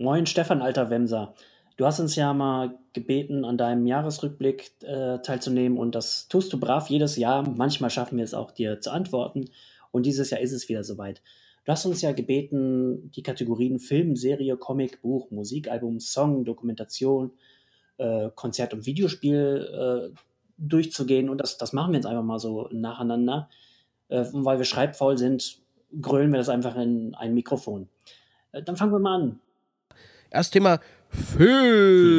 Moin, Stefan, alter Wemser. Du hast uns ja mal gebeten, an deinem Jahresrückblick äh, teilzunehmen und das tust du brav jedes Jahr. Manchmal schaffen wir es auch, dir zu antworten. Und dieses Jahr ist es wieder soweit. Du hast uns ja gebeten, die Kategorien Film, Serie, Comic, Buch, Musikalbum, Song, Dokumentation, äh, Konzert und Videospiel äh, durchzugehen. Und das, das machen wir jetzt einfach mal so nacheinander. Äh, weil wir schreibfaul sind, grölen wir das einfach in ein Mikrofon. Äh, dann fangen wir mal an. Erst Thema Film.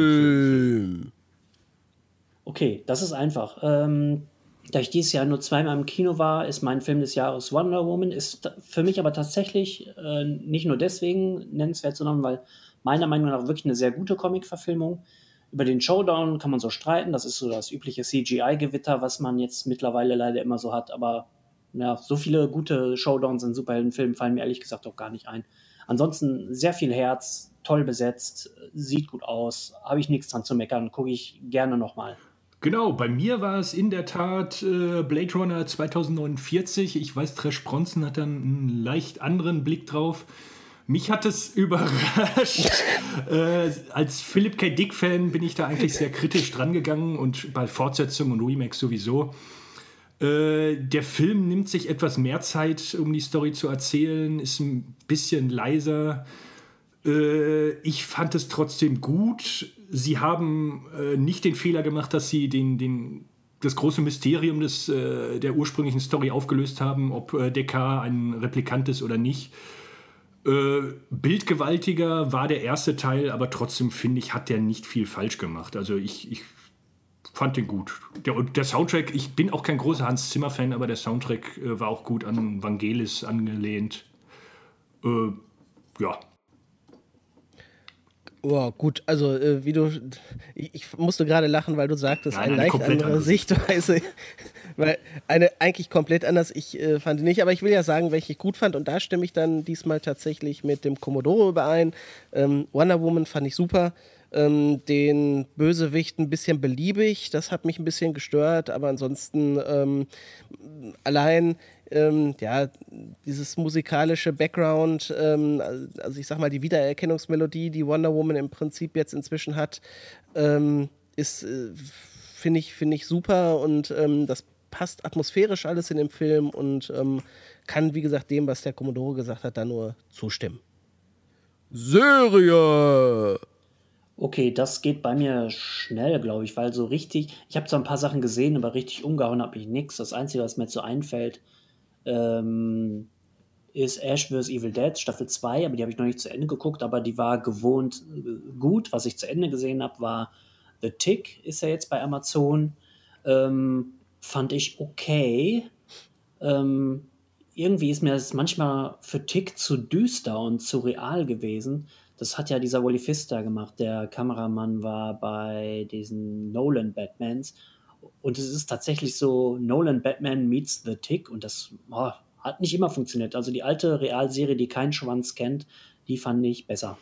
Okay, das ist einfach. Ähm, da ich dieses Jahr nur zweimal im Kino war, ist mein Film des Jahres Wonder Woman. Ist für mich aber tatsächlich äh, nicht nur deswegen nennenswert, sondern weil meiner Meinung nach wirklich eine sehr gute Comic-Verfilmung. Über den Showdown kann man so streiten. Das ist so das übliche CGI-Gewitter, was man jetzt mittlerweile leider immer so hat. Aber ja, so viele gute Showdowns in Superheldenfilmen fallen mir ehrlich gesagt auch gar nicht ein. Ansonsten sehr viel Herz, toll besetzt, sieht gut aus, habe ich nichts dran zu meckern, gucke ich gerne nochmal. Genau, bei mir war es in der Tat äh, Blade Runner 2049. Ich weiß, Trash Bronson hat dann einen leicht anderen Blick drauf. Mich hat es überrascht. äh, als Philip K. Dick-Fan bin ich da eigentlich sehr kritisch drangegangen und bei Fortsetzungen und Remakes sowieso. Äh, der Film nimmt sich etwas mehr Zeit, um die Story zu erzählen, ist ein bisschen leiser. Äh, ich fand es trotzdem gut. Sie haben äh, nicht den Fehler gemacht, dass sie den, den, das große Mysterium des, äh, der ursprünglichen Story aufgelöst haben, ob äh, Dekar ein Replikant ist oder nicht. Äh, bildgewaltiger war der erste Teil, aber trotzdem finde ich, hat der nicht viel falsch gemacht. Also ich, ich fand den gut. Der, und der Soundtrack, ich bin auch kein großer Hans Zimmer-Fan, aber der Soundtrack äh, war auch gut an Vangelis angelehnt. Äh, ja. Oh, gut, also äh, wie du, ich, musste gerade lachen, weil du sagtest, Nein, eine, eine leicht andere, andere Sichtweise, weil eine eigentlich komplett anders, ich äh, fand nicht, aber ich will ja sagen, welche ich gut fand und da stimme ich dann diesmal tatsächlich mit dem Commodore überein. Ähm, Wonder Woman fand ich super, ähm, den Bösewicht ein bisschen beliebig, das hat mich ein bisschen gestört, aber ansonsten ähm, allein ähm, ja, dieses musikalische Background, ähm, also ich sag mal, die Wiedererkennungsmelodie, die Wonder Woman im Prinzip jetzt inzwischen hat, ähm, ist, äh, finde ich, find ich super und ähm, das passt atmosphärisch alles in dem Film und ähm, kann, wie gesagt, dem, was der Commodore gesagt hat, da nur zustimmen. Serie! Okay, das geht bei mir schnell, glaube ich, weil so richtig, ich habe zwar ein paar Sachen gesehen, aber richtig umgehauen habe ich nichts. Das Einzige, was mir jetzt so einfällt, ähm, ist Ash vs. Evil Dead Staffel 2, aber die habe ich noch nicht zu Ende geguckt, aber die war gewohnt äh, gut. Was ich zu Ende gesehen habe, war The Tick, ist ja jetzt bei Amazon. Ähm, fand ich okay. Ähm, irgendwie ist mir das manchmal für Tick zu düster und zu real gewesen. Das hat ja dieser Wally Pfister gemacht. Der Kameramann war bei diesen Nolan Batmans. Und es ist tatsächlich so, Nolan Batman meets The Tick. Und das oh, hat nicht immer funktioniert. Also die alte Realserie, die keinen Schwanz kennt, die fand ich besser.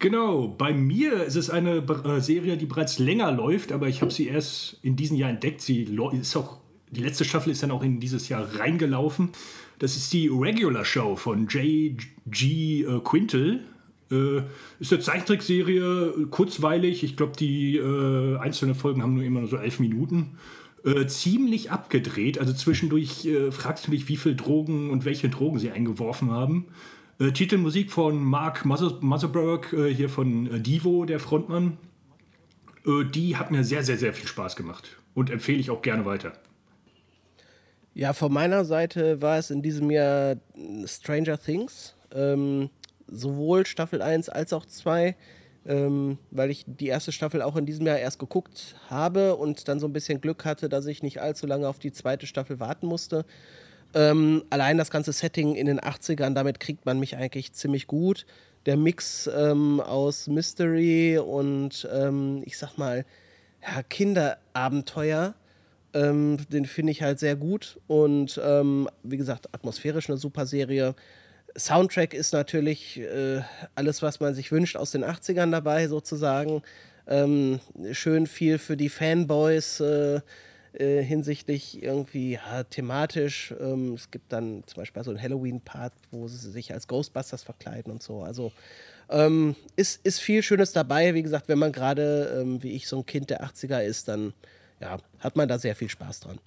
Genau, bei mir ist es eine äh, Serie, die bereits länger läuft, aber ich habe sie erst in diesem Jahr entdeckt. Sie ist auch, die letzte Staffel ist dann auch in dieses Jahr reingelaufen. Das ist die Regular Show von J.G. Äh, Quintel. Äh, ist eine Zeichentrickserie, kurzweilig. Ich glaube, die äh, einzelnen Folgen haben nur immer so elf Minuten. Äh, ziemlich abgedreht. Also zwischendurch äh, fragst du dich, wie viel Drogen und welche Drogen sie eingeworfen haben. Äh, Titelmusik von Mark Motherberg, äh, hier von Divo, der Frontmann. die hat mir sehr, sehr, sehr viel Spaß gemacht und empfehle ich auch gerne weiter. Ja, von meiner Seite war es in diesem Jahr Stranger Things. Ähm, sowohl Staffel 1 als auch 2, ähm, weil ich die erste Staffel auch in diesem Jahr erst geguckt habe und dann so ein bisschen Glück hatte, dass ich nicht allzu lange auf die zweite Staffel warten musste. Ähm, allein das ganze Setting in den 80ern, damit kriegt man mich eigentlich ziemlich gut. Der Mix ähm, aus Mystery und ähm, ich sag mal, ja, Kinderabenteuer, ähm, den finde ich halt sehr gut. Und ähm, wie gesagt, atmosphärisch eine super Serie. Soundtrack ist natürlich äh, alles, was man sich wünscht, aus den 80ern dabei sozusagen. Ähm, schön viel für die Fanboys äh, äh, hinsichtlich irgendwie ja, thematisch. Ähm, es gibt dann zum Beispiel so einen Halloween-Part, wo sie sich als Ghostbusters verkleiden und so. Also Ähm, ist, ist viel Schönes dabei. Wie gesagt, wenn man gerade, ähm, wie ich, so ein Kind der 80er ist, dann ja, hat man da sehr viel Spaß dran.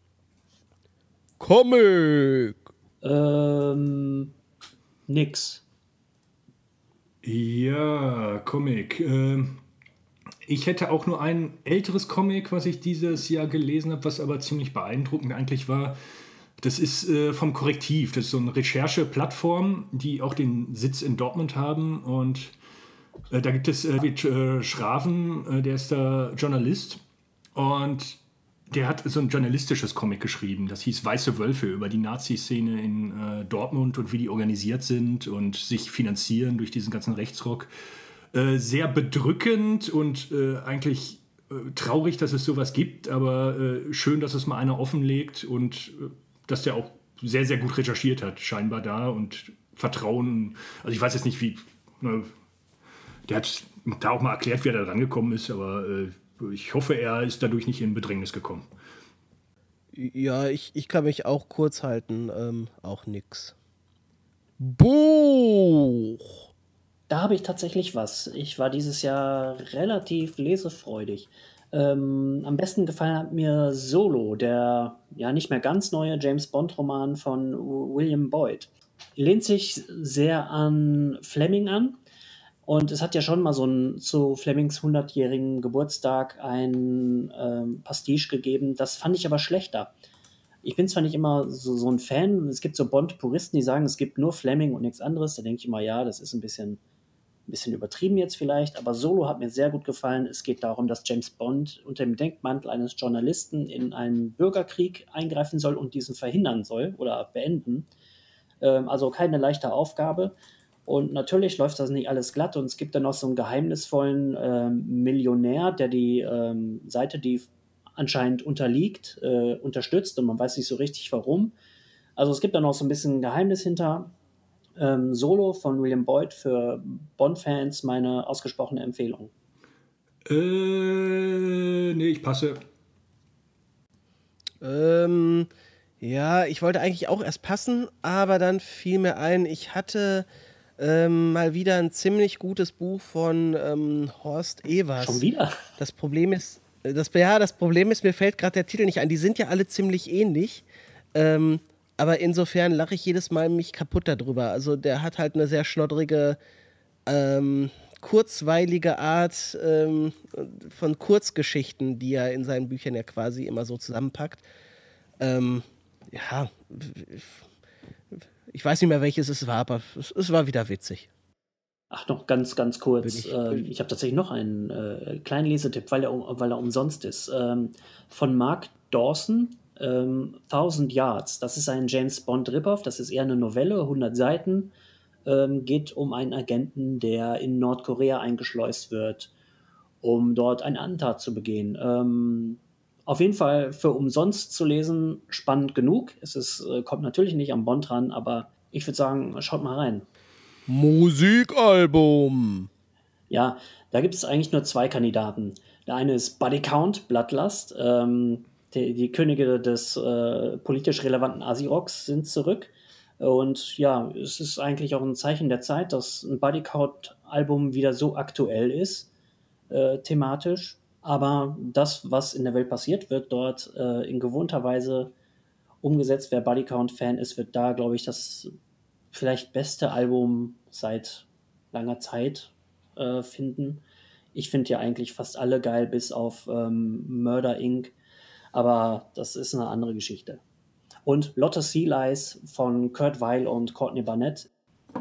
Comic! Ähm, nix. Ja, Comic. Ähm, ich hätte auch nur ein älteres Comic, was ich dieses Jahr gelesen habe, was aber ziemlich beeindruckend eigentlich war. Das ist äh, vom Korrektiv. Das ist so eine Rechercheplattform, die auch den Sitz in Dortmund haben. Und äh, da gibt es äh, äh Schraven, äh, der ist da Journalist. Und der hat so ein journalistisches Comic geschrieben. Das hieß Weiße Wölfe über die Nazi-Szene in äh, Dortmund und wie die organisiert sind und sich finanzieren durch diesen ganzen Rechtsrock. Äh, sehr bedrückend und äh, eigentlich äh, traurig, dass es sowas gibt, aber äh, schön, dass es mal einer offenlegt und äh, dass der auch sehr, sehr gut recherchiert hat, scheinbar da und Vertrauen. Also ich weiß jetzt nicht, wie. Ne, der hat da auch mal erklärt, wie er da rangekommen ist, aber ich hoffe, er ist dadurch nicht in Bedrängnis gekommen. Ja, ich, ich kann mich auch kurz halten. Ähm, auch nix. Buch! Da habe ich tatsächlich was. Ich war dieses Jahr relativ lesefreudig. Ähm, am besten gefallen hat mir Solo, der ja nicht mehr ganz neue James Bond-Roman von William Boyd. Lehnt sich sehr an Fleming an, und es hat ja schon mal so ein, zu Flemings 100-jährigen Geburtstag ein ähm, Pastiche gegeben. Das fand ich aber schlechter. Ich bin zwar nicht immer so, so ein Fan, es gibt so Bond-Puristen, die sagen, es gibt nur Fleming und nichts anderes. Da denke ich immer, ja, das ist ein bisschen, ein bisschen übertrieben jetzt vielleicht, aber Solo hat mir sehr gut gefallen. Es geht darum, dass James Bond unter dem Denkmantel eines Journalisten in einen Bürgerkrieg eingreifen soll und diesen verhindern soll oder beenden. Ähm, also keine leichte Aufgabe. Und natürlich läuft das nicht alles glatt und es gibt dann noch so einen geheimnisvollen ähm, Millionär, der die ähm, Seite, die anscheinend unterliegt, äh, unterstützt und man weiß nicht so richtig warum. Also es gibt da noch so ein bisschen Geheimnis hinter. Ähm, Solo von William Boyd für Bond-Fans meine ausgesprochene Empfehlung. Äh, nee, ich passe. Ähm, ja, ich wollte eigentlich auch erst passen, aber dann fiel mir ein, ich hatte ähm, mal wieder ein ziemlich gutes Buch von ähm, Horst Evers. Schon wieder? Das Problem ist, äh, das, ja, das Problem ist, mir fällt gerade der Titel nicht ein. Die sind ja alle ziemlich ähnlich. Ähm, aber insofern lache ich jedes Mal mich kaputt darüber. Also der hat halt eine sehr schnoddrige, ähm, kurzweilige Art ähm, von Kurzgeschichten, die er in seinen Büchern ja quasi immer so zusammenpackt. Ähm, ja, ich weiß nicht mehr, welches es war, aber es, es war wieder witzig. Ach, noch ganz, ganz kurz. Ich, äh, ich habe tatsächlich noch einen äh, kleinen Lesetipp, weil er, weil er umsonst ist. Ähm, von Mark Dawson, ähm, Thousand Yards. Das ist ein James Bond Ripoff. Das ist eher eine Novelle, 100 Seiten. Ähm, geht um einen Agenten, der in Nordkorea eingeschleust wird, um dort eine Antat zu begehen. Ähm, auf jeden Fall für umsonst zu lesen, spannend genug. Es ist, äh, kommt natürlich nicht am Bond ran, aber ich würde sagen, schaut mal rein. Musikalbum. Ja, da gibt es eigentlich nur zwei Kandidaten. Der eine ist Buddy Count, Bloodlust. Ähm, die, die, Könige des äh, politisch relevanten Asirocks sind zurück. Und ja, es ist eigentlich auch ein Zeichen der Zeit, dass ein Buddy Count-Album wieder so aktuell ist, äh, thematisch. Aber das, was in der Welt passiert, wird dort äh, in gewohnter Weise umgesetzt. Wer Bodycount-Fan ist, wird da, glaube ich, das vielleicht beste Album seit langer Zeit äh, finden. Ich finde ja eigentlich fast alle geil, bis auf ähm, Murder Inc. Aber das ist eine andere Geschichte. Und Lotte Sea Lies von Kurt Weil und Courtney Barnett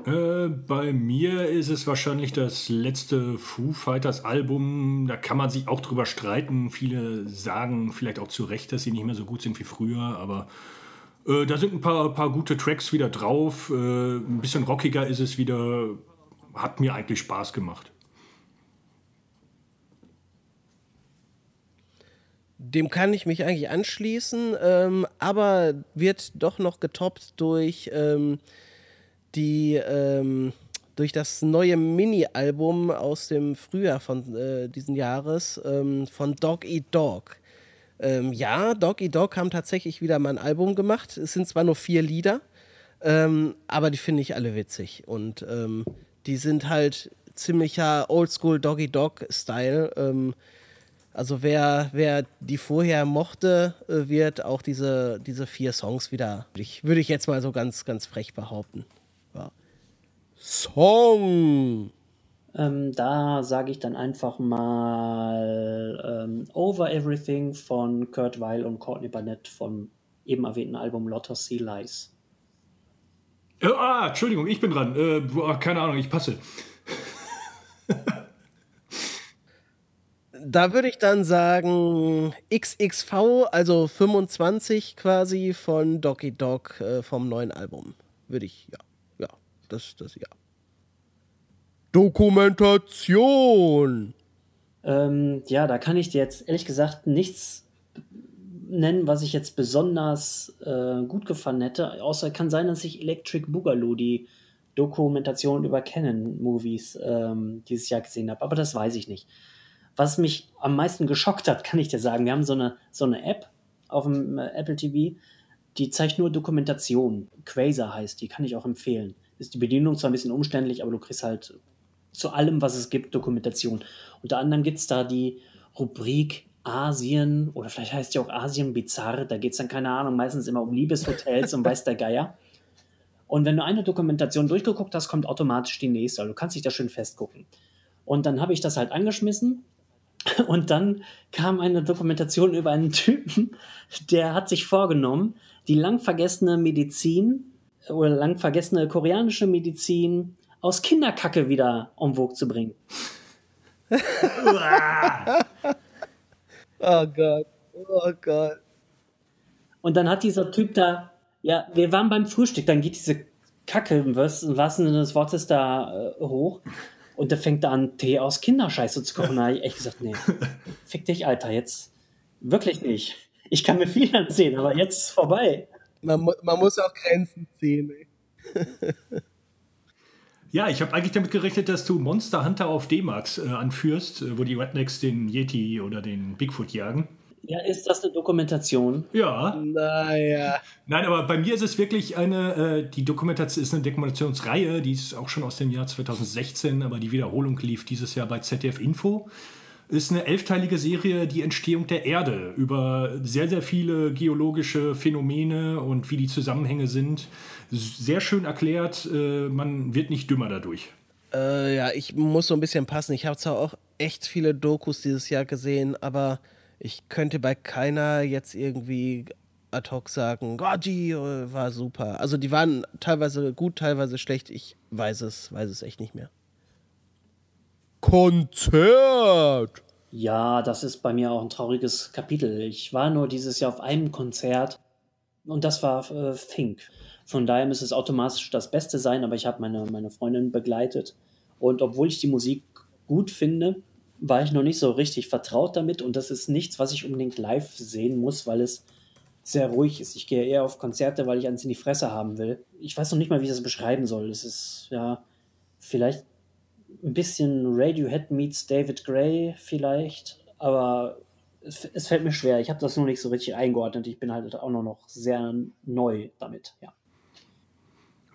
äh, bei mir ist es wahrscheinlich das letzte Foo Fighters Album. Da kann man sich auch drüber streiten. Viele sagen vielleicht auch zu Recht, dass sie nicht mehr so gut sind wie früher, aber äh, da sind ein paar, paar gute Tracks wieder drauf. Äh, ein bisschen rockiger ist es wieder. Hat mir eigentlich Spaß gemacht. Dem kann ich mich eigentlich anschließen, ähm, aber wird doch noch getoppt durch. Ähm die ähm, durch das neue Mini-Album aus dem Frühjahr von äh, diesen Jahres ähm, von Dog Eat Dog. Ähm, ja, Dog Eat Dog haben tatsächlich wieder mal ein Album gemacht. Es sind zwar nur vier Lieder, ähm, aber die finde ich alle witzig. Und ähm, die sind halt ziemlicher Oldschool Doggy Dog Style. Ähm, also wer, wer die vorher mochte, äh, wird auch diese, diese vier Songs wieder, würde ich jetzt mal so ganz, ganz frech behaupten. Ja. Song! Ähm, da sage ich dann einfach mal ähm, Over Everything von Kurt Weil und Courtney Barnett vom eben erwähnten Album Lotter Sea Lies. Äh, ah, Entschuldigung, ich bin dran. Äh, boah, keine Ahnung, ich passe. da würde ich dann sagen XXV, also 25 quasi von Doggy Dog äh, vom neuen Album. Würde ich, ja, das, das, ja. Dokumentation. Ähm, ja, da kann ich dir jetzt ehrlich gesagt nichts nennen, was ich jetzt besonders äh, gut gefallen hätte. Außer kann sein, dass ich Electric Boogaloo, die Dokumentation über Canon-Movies, ähm, dieses Jahr gesehen habe. Aber das weiß ich nicht. Was mich am meisten geschockt hat, kann ich dir sagen. Wir haben so eine, so eine App auf dem äh, Apple TV, die zeigt nur Dokumentation. Quasar heißt die, kann ich auch empfehlen. Ist die Bedienung zwar ein bisschen umständlich, aber du kriegst halt zu allem, was es gibt, Dokumentation. Unter anderem gibt es da die Rubrik Asien oder vielleicht heißt die auch Asien Bizarre. Da geht es dann, keine Ahnung, meistens immer um Liebeshotels und weiß der Geier. Und wenn du eine Dokumentation durchgeguckt hast, kommt automatisch die nächste. Also du kannst dich da schön festgucken. Und dann habe ich das halt angeschmissen. Und dann kam eine Dokumentation über einen Typen, der hat sich vorgenommen, die lang vergessene Medizin oder lang vergessene koreanische Medizin aus Kinderkacke wieder en vogue zu bringen. oh Gott. Oh Gott. Und dann hat dieser Typ da, ja, wir waren beim Frühstück, dann geht diese Kacke im wahrsten Sinne des Wortes da äh, hoch. Und der fängt da an, Tee aus Kinderscheiße zu kochen. Da habe ich echt gesagt, nee, fick dich, Alter, jetzt wirklich nicht. Ich kann mir viel erzählen, aber jetzt ist vorbei. Man, man muss auch Grenzen ziehen. Ja, ich habe eigentlich damit gerechnet, dass du Monster Hunter auf D-Max äh, anführst, äh, wo die Rednecks den Yeti oder den Bigfoot jagen. Ja, ist das eine Dokumentation? Ja. Naja. Nein, aber bei mir ist es wirklich eine, äh, die Dokumentation ist eine Dokumentationsreihe, die ist auch schon aus dem Jahr 2016, aber die Wiederholung lief dieses Jahr bei ZDF Info ist eine elfteilige Serie, die Entstehung der Erde, über sehr, sehr viele geologische Phänomene und wie die Zusammenhänge sind. Sehr schön erklärt, äh, man wird nicht dümmer dadurch. Äh, ja, ich muss so ein bisschen passen. Ich habe zwar auch echt viele Dokus dieses Jahr gesehen, aber ich könnte bei keiner jetzt irgendwie ad hoc sagen, oh, die äh, war super. Also die waren teilweise gut, teilweise schlecht. Ich weiß es, weiß es echt nicht mehr. Konzert. Ja, das ist bei mir auch ein trauriges Kapitel. Ich war nur dieses Jahr auf einem Konzert und das war äh, Fink. Von daher müsste es automatisch das Beste sein, aber ich habe meine, meine Freundin begleitet. Und obwohl ich die Musik gut finde, war ich noch nicht so richtig vertraut damit. Und das ist nichts, was ich unbedingt live sehen muss, weil es sehr ruhig ist. Ich gehe eher auf Konzerte, weil ich eins in die Fresse haben will. Ich weiß noch nicht mal, wie ich das beschreiben soll. Es ist ja vielleicht ein bisschen Radiohead meets David Gray vielleicht, aber es, es fällt mir schwer. Ich habe das noch nicht so richtig eingeordnet. Ich bin halt auch noch sehr neu damit, ja.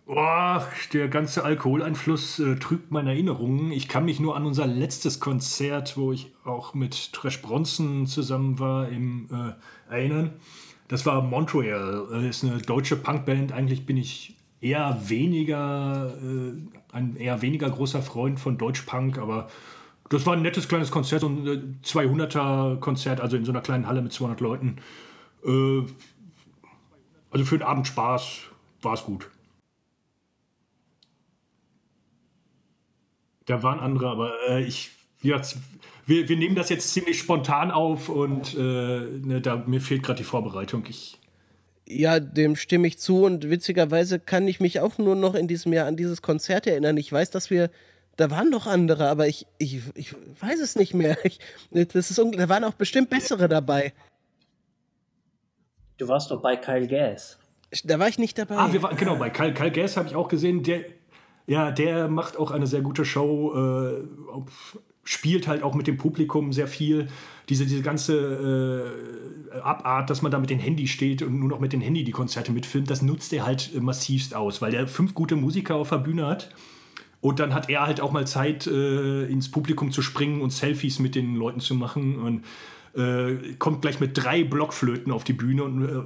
Boah, der ganze Alkoholeinfluss äh, trübt meine Erinnerungen. Ich kann mich nur an unser letztes Konzert, wo ich auch mit Trash Bronson zusammen war, im, äh, erinnern. Das war Montreal. Das ist eine deutsche Punkband. Eigentlich bin ich eher weniger, äh, ein eher weniger großer Freund von Deutschpunk, aber das war ein nettes kleines Konzert, so ein 200er äh, Konzert, also in so einer kleinen Halle mit 200 Leuten. Äh, also für den Abend Spaß war es gut. Da waren andere, aber äh, ich, ja, wir, wir nehmen das jetzt ziemlich spontan auf und äh, ne, da, mir fehlt gerade die Vorbereitung. Ich ja, dem stimme ich zu und witzigerweise kann ich mich auch nur noch in diesem Jahr an dieses Konzert erinnern. Ich weiß, dass wir, da waren noch andere, aber ich, ich, ich weiß es nicht mehr. Ich, das ist, da waren auch bestimmt bessere dabei. Du warst doch bei Kyle Gass. Da war ich nicht dabei. Ah, wir waren, genau, bei Kyle, Kyle Gass habe ich auch gesehen. Der, ja, der macht auch eine sehr gute Show. Äh, spielt halt auch mit dem Publikum sehr viel. Diese, diese ganze äh, Abart, dass man da mit dem Handy steht und nur noch mit dem Handy die Konzerte mitfilmt, das nutzt er halt äh, massivst aus, weil er fünf gute Musiker auf der Bühne hat Und dann hat er halt auch mal Zeit, äh, ins Publikum zu springen und Selfies mit den Leuten zu machen. Und äh, kommt gleich mit drei Blockflöten auf die Bühne und äh,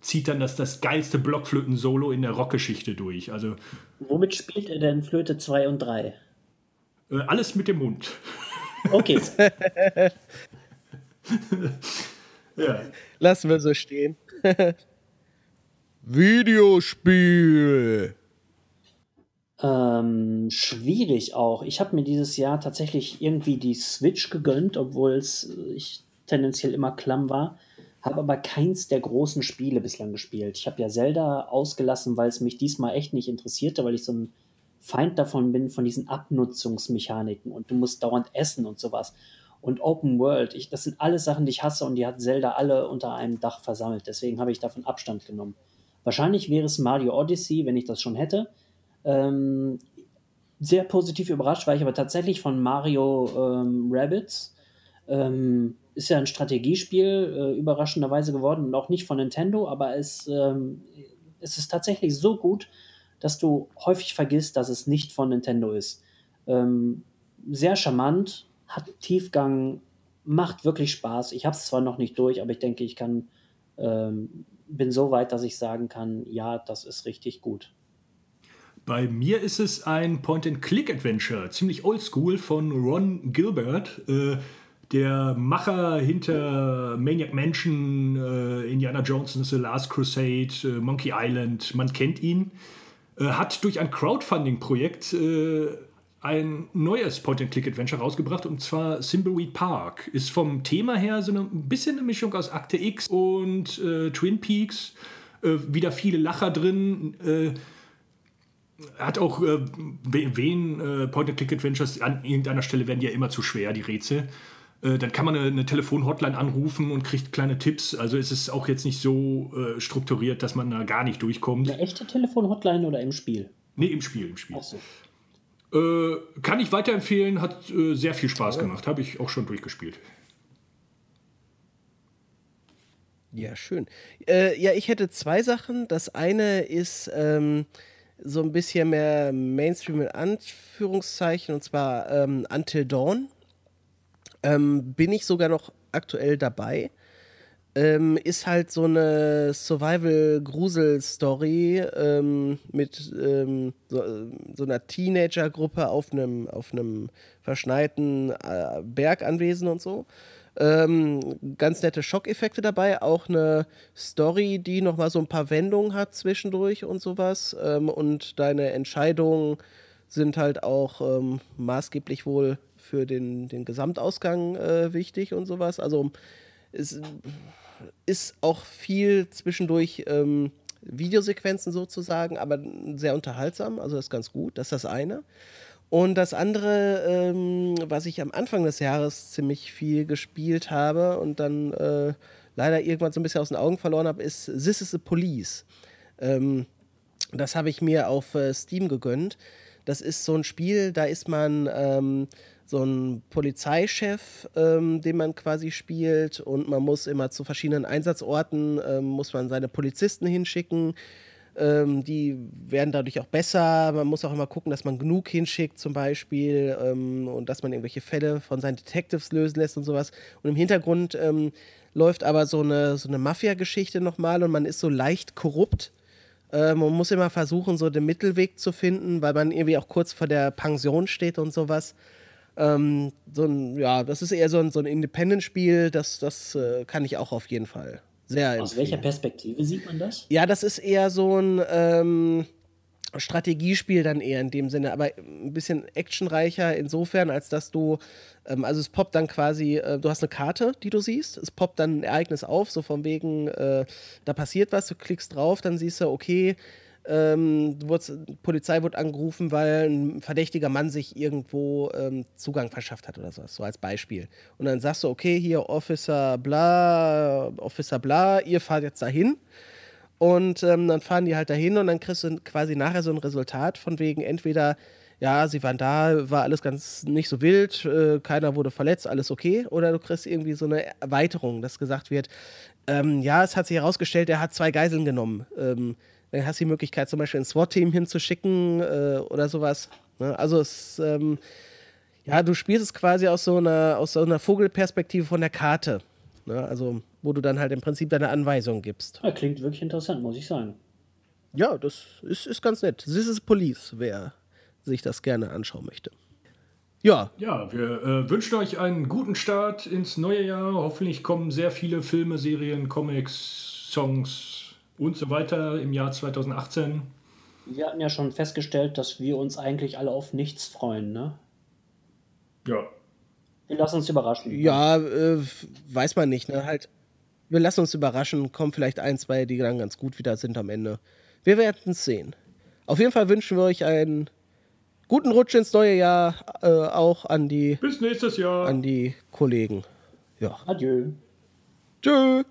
zieht dann das, das geilste Blockflöten-Solo in der Rockgeschichte durch. Also, Womit spielt er denn Flöte 2 und 3? Äh, alles mit dem Mund. Okay. ja. Lassen wir so stehen. Videospiel. Ähm, schwierig auch. Ich habe mir dieses Jahr tatsächlich irgendwie die Switch gegönnt, obwohl es ich tendenziell immer klamm war. Habe aber keins der großen Spiele bislang gespielt. Ich habe ja Zelda ausgelassen, weil es mich diesmal echt nicht interessierte, weil ich so ein Feind davon bin, von diesen Abnutzungsmechaniken und du musst dauernd essen und sowas. Und Open World, ich, das sind alles Sachen, die ich hasse und die hat Zelda alle unter einem Dach versammelt. Deswegen habe ich davon Abstand genommen. Wahrscheinlich wäre es Mario Odyssey, wenn ich das schon hätte. Ähm, sehr positiv überrascht war ich aber tatsächlich von Mario ähm, Rabbits. Ähm, ist ja ein Strategiespiel, äh, überraschenderweise geworden und auch nicht von Nintendo, aber es, ähm, es ist tatsächlich so gut, dass du häufig vergisst, dass es nicht von Nintendo ist. Ähm, sehr charmant, hat Tiefgang, macht wirklich Spaß. Ich habe es zwar noch nicht durch, aber ich denke, ich kann, ähm, bin so weit, dass ich sagen kann, ja, das ist richtig gut. Bei mir ist es ein Point-and-Click-Adventure, ziemlich oldschool von Ron Gilbert. Äh, der Macher hinter Maniac Mansion, äh, Indiana Jones the Last Crusade, äh, Monkey Island, man kennt ihn, hat durch ein Crowdfunding-Projekt äh, ein neues Point-and-Click-Adventure rausgebracht und zwar Thimbleweed Park. Ist vom Thema her so ein bisschen eine Mischung aus Akte X und äh, Twin Peaks. Äh, wieder viele Lacher drin hat auch äh, wen äh, Point-and-Click-Adventures an irgendeiner Stelle werden die ja immer zu schwer, die Rätsel. Äh, dann kann man eine, eine Telefon-Hotline anrufen und kriegt kleine Tipps. Also es ist auch jetzt nicht so äh, strukturiert, dass man da gar nicht durchkommt. Eine echte Telefon-Hotline oder im Spiel? Nee, im Spiel, im Spiel. Ach so. Äh, kann ich weiterempfehlen, hat äh, sehr viel Spaß oh. gemacht, habe ich auch schon durchgespielt. Ja, schön. Äh, ja, ich hätte zwei Sachen. Das eine ist ähm, so ein bisschen mehr Mainstream in Anführungszeichen, und zwar ähm, Until Dawn. Ähm, bin ich sogar noch aktuell dabei. Ähm, ist halt so eine Survival-Grusel-Story ähm, mit ähm, so, so, einer Teenager-Gruppe auf einem auf verschneiten äh, Berganwesen und so. Ähm, ganz nette Schockeffekte dabei, auch eine Story, die nochmal so ein paar Wendungen hat zwischendurch und sowas. Ähm, und deine Entscheidungen sind halt auch maßgeblich wohl für den, den Gesamtausgang äh, wichtig und sowas. Also es ist auch viel zwischendurch ähm, Videosequenzen sozusagen, aber sehr unterhaltsam. Also das ist ganz gut. Das ist das eine. Und das andere, ähm, was ich am Anfang des Jahres ziemlich viel gespielt habe und dann äh, leider irgendwann so ein bisschen aus den Augen verloren habe, ist This is the Police. Ähm, das habe ich mir auf äh, Steam gegönnt. Das ist so ein Spiel, da ist man ähm, so ein Polizeichef, ähm, den man quasi spielt und man muss immer zu verschiedenen Einsatzorten, ähm, muss man seine Polizisten hinschicken. Ähm, die werden dadurch auch besser. Man muss auch immer gucken, dass man genug hinschickt zum Beispiel ähm, und dass man irgendwelche Fälle von seinen Detectives lösen lässt und sowas. Und im Hintergrund ähm, läuft aber so eine, so eine Mafia-Geschichte nochmal und man ist so leicht korrupt. Äh, man muss immer versuchen, so den Mittelweg zu finden, weil man irgendwie auch kurz vor der Pension steht und sowas. Ähm, so ein, ja, das ist eher so ein, so ein Independent-Spiel, das, das äh, kann ich auch auf jeden Fall sehr Aus welcher Perspektive sieht man das? Ja, das ist eher so ein ähm, Strategiespiel dann eher in dem Sinne, aber ein bisschen actionreicher insofern, als dass du, ähm, also es poppt dann quasi, äh, du hast eine Karte, die du siehst, es poppt dann ein Ereignis auf, so von wegen, äh, da passiert was, du klickst drauf, dann siehst du, okay, ähm, die Polizei wurde angerufen, weil ein verdächtiger Mann sich irgendwo ähm, Zugang verschafft hat oder sowas, so als Beispiel. Und dann sagst du, okay, hier Officer bla, Officer bla, ihr fahrt jetzt dahin. Und ähm, dann fahren die halt dahin und dann kriegst du quasi nachher so ein Resultat von wegen entweder, ja, sie waren da, war alles ganz nicht so wild, äh, keiner wurde verletzt, alles okay. Oder du kriegst irgendwie so eine Erweiterung, dass gesagt wird, ähm, ja, es hat sich herausgestellt, er hat zwei Geiseln genommen. Dann hast du die Möglichkeit, zum Beispiel ein SWAT-Team hinzuschicken äh, oder sowas. Ne? Also es, ähm, ja, du spielst es quasi aus so einer, aus so einer Vogelperspektive von der Karte. Ne? Also, wo du dann halt im Prinzip deine Anweisungen gibst. Ja, klingt wirklich interessant, muss ich sagen. Ja, das ist, ist ganz nett. This is Police, wer sich das gerne anschauen möchte. Ja. Ja, wir äh, wünschen euch einen guten Start ins neue Jahr. Hoffentlich kommen sehr viele Filme, Serien, Comics, Songs und so weiter im Jahr 2018. Wir hatten ja schon festgestellt, dass wir uns eigentlich alle auf nichts freuen, ne? Ja. Wir lassen uns überraschen. Ja, äh, weiß man nicht, ne? Halt, wir lassen uns überraschen, kommen vielleicht ein, zwei, die dann ganz gut wieder sind am Ende. Wir werden es sehen. Auf jeden Fall wünschen wir euch einen guten Rutsch ins neue Jahr, äh, auch an die, Bis nächstes Jahr. an die Kollegen. Ja. Adieu. Tschüss.